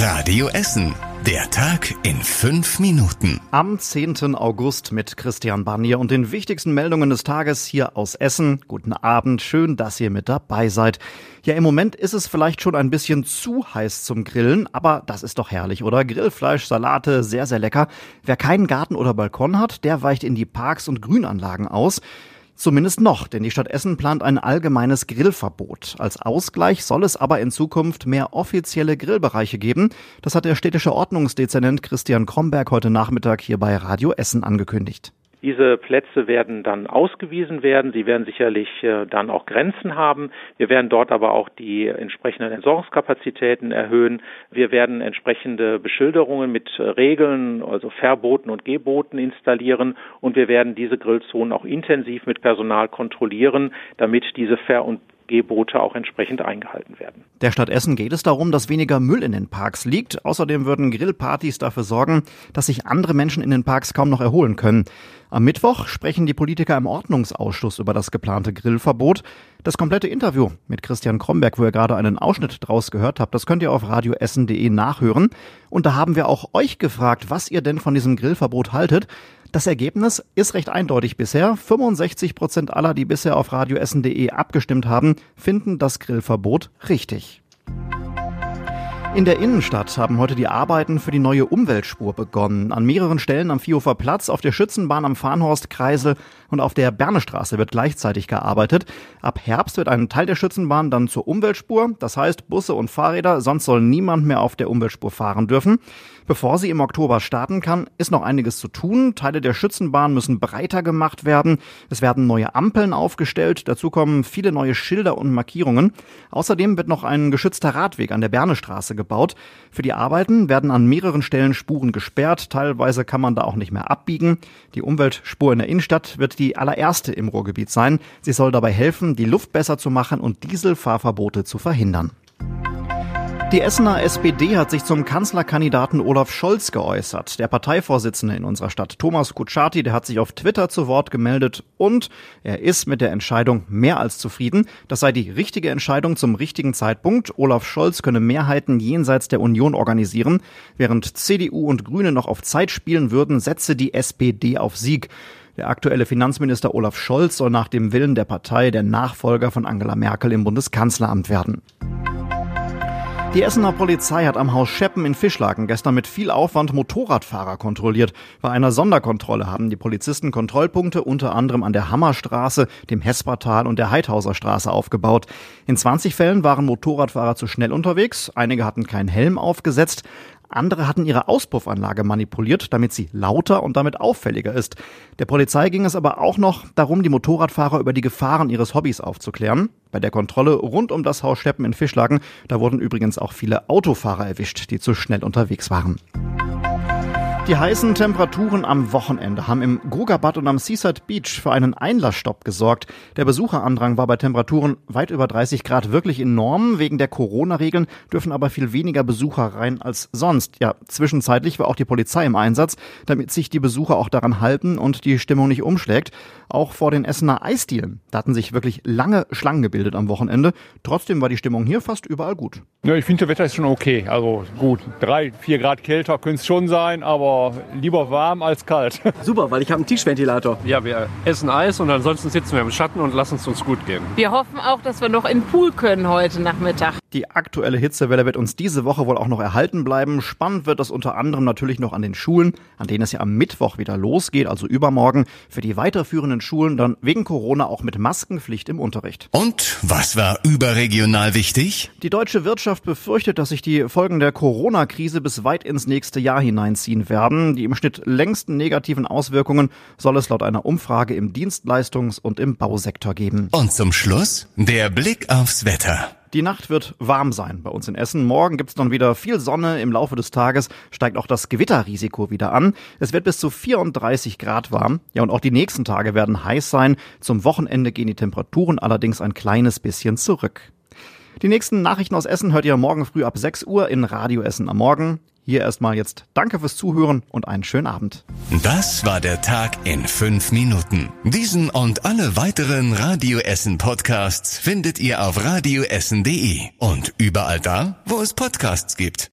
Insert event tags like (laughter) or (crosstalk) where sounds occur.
Radio Essen. Der Tag in fünf Minuten. Am 10. August mit Christian Barnier und den wichtigsten Meldungen des Tages hier aus Essen. Guten Abend, schön, dass ihr mit dabei seid. Ja, im Moment ist es vielleicht schon ein bisschen zu heiß zum Grillen, aber das ist doch herrlich, oder? Grillfleisch, Salate, sehr, sehr lecker. Wer keinen Garten oder Balkon hat, der weicht in die Parks und Grünanlagen aus. Zumindest noch, denn die Stadt Essen plant ein allgemeines Grillverbot. Als Ausgleich soll es aber in Zukunft mehr offizielle Grillbereiche geben. Das hat der städtische Ordnungsdezernent Christian Kromberg heute Nachmittag hier bei Radio Essen angekündigt. Diese Plätze werden dann ausgewiesen werden. Sie werden sicherlich äh, dann auch Grenzen haben. Wir werden dort aber auch die entsprechenden Entsorgungskapazitäten erhöhen. Wir werden entsprechende Beschilderungen mit äh, Regeln, also Verboten und Geboten installieren. Und wir werden diese Grillzonen auch intensiv mit Personal kontrollieren, damit diese Ver- und Gebote auch entsprechend eingehalten werden. Der Stadt Essen geht es darum, dass weniger Müll in den Parks liegt. Außerdem würden Grillpartys dafür sorgen, dass sich andere Menschen in den Parks kaum noch erholen können. Am Mittwoch sprechen die Politiker im Ordnungsausschuss über das geplante Grillverbot. Das komplette Interview mit Christian Kromberg, wo ihr gerade einen Ausschnitt draus gehört habt, das könnt ihr auf radioessen.de nachhören. Und da haben wir auch euch gefragt, was ihr denn von diesem Grillverbot haltet. Das Ergebnis ist recht eindeutig bisher. 65 Prozent aller, die bisher auf radioessen.de abgestimmt haben, finden das Grillverbot richtig. In der Innenstadt haben heute die Arbeiten für die neue Umweltspur begonnen. An mehreren Stellen am Vierhofer Platz, auf der Schützenbahn am Farnhorst Kreisel und auf der Bernestraße wird gleichzeitig gearbeitet. Ab Herbst wird ein Teil der Schützenbahn dann zur Umweltspur. Das heißt, Busse und Fahrräder, sonst soll niemand mehr auf der Umweltspur fahren dürfen. Bevor sie im Oktober starten kann, ist noch einiges zu tun. Teile der Schützenbahn müssen breiter gemacht werden. Es werden neue Ampeln aufgestellt. Dazu kommen viele neue Schilder und Markierungen. Außerdem wird noch ein geschützter Radweg an der Bernestraße gebaut. Für die Arbeiten werden an mehreren Stellen Spuren gesperrt. Teilweise kann man da auch nicht mehr abbiegen. Die Umweltspur in der Innenstadt wird die allererste im Ruhrgebiet sein. Sie soll dabei helfen, die Luft besser zu machen und Dieselfahrverbote zu verhindern. Die Essener SPD hat sich zum Kanzlerkandidaten Olaf Scholz geäußert. Der Parteivorsitzende in unserer Stadt, Thomas Kutschaty, der hat sich auf Twitter zu Wort gemeldet und er ist mit der Entscheidung mehr als zufrieden. Das sei die richtige Entscheidung zum richtigen Zeitpunkt. Olaf Scholz könne Mehrheiten jenseits der Union organisieren. Während CDU und Grüne noch auf Zeit spielen würden, setze die SPD auf Sieg. Der aktuelle Finanzminister Olaf Scholz soll nach dem Willen der Partei der Nachfolger von Angela Merkel im Bundeskanzleramt werden. Die Essener Polizei hat am Haus Scheppen in Fischlaken gestern mit viel Aufwand Motorradfahrer kontrolliert. Bei einer Sonderkontrolle haben die Polizisten Kontrollpunkte unter anderem an der Hammerstraße, dem Hespertal und der Heidhauser Straße aufgebaut. In 20 Fällen waren Motorradfahrer zu schnell unterwegs, einige hatten keinen Helm aufgesetzt, andere hatten ihre Auspuffanlage manipuliert, damit sie lauter und damit auffälliger ist. Der Polizei ging es aber auch noch darum, die Motorradfahrer über die Gefahren ihres Hobbys aufzuklären. Bei der Kontrolle rund um das Haus Steppen in Fischlagen, da wurden übrigens auch viele Autofahrer erwischt, die zu schnell unterwegs waren. Die heißen Temperaturen am Wochenende haben im Grugabad und am Seaside Beach für einen Einlassstopp gesorgt. Der Besucherandrang war bei Temperaturen weit über 30 Grad wirklich enorm. Wegen der Corona-Regeln dürfen aber viel weniger Besucher rein als sonst. Ja, zwischenzeitlich war auch die Polizei im Einsatz, damit sich die Besucher auch daran halten und die Stimmung nicht umschlägt. Auch vor den Essener Eisdielen. Da hatten sich wirklich lange Schlangen gebildet am Wochenende. Trotzdem war die Stimmung hier fast überall gut. Ja, ich finde, das Wetter ist schon okay. Also gut, drei, vier Grad kälter könnte es schon sein, aber lieber warm als kalt. (laughs) Super, weil ich habe einen Tischventilator. Ja, wir essen Eis und ansonsten sitzen wir im Schatten und lassen es uns gut gehen. Wir hoffen auch, dass wir noch in den Pool können heute Nachmittag. Die aktuelle Hitzewelle wird uns diese Woche wohl auch noch erhalten bleiben. Spannend wird das unter anderem natürlich noch an den Schulen, an denen es ja am Mittwoch wieder losgeht, also übermorgen. Für die weiterführenden Schulen dann wegen Corona auch mit Maskenpflicht im Unterricht. Und was war überregional wichtig? Die deutsche Wirtschaft befürchtet, dass sich die Folgen der Corona-Krise bis weit ins nächste Jahr hineinziehen werden. Die im Schnitt längsten negativen Auswirkungen soll es laut einer Umfrage im Dienstleistungs- und im Bausektor geben. Und zum Schluss der Blick aufs Wetter. Die Nacht wird warm sein bei uns in Essen. Morgen gibt's dann wieder viel Sonne. Im Laufe des Tages steigt auch das Gewitterrisiko wieder an. Es wird bis zu 34 Grad warm. Ja, und auch die nächsten Tage werden heiß sein. Zum Wochenende gehen die Temperaturen allerdings ein kleines bisschen zurück. Die nächsten Nachrichten aus Essen hört ihr morgen früh ab 6 Uhr in Radio Essen am Morgen. Hier erstmal jetzt danke fürs Zuhören und einen schönen Abend. Das war der Tag in fünf Minuten. Diesen und alle weiteren Radio Essen Podcasts findet ihr auf radioessen.de und überall da, wo es Podcasts gibt.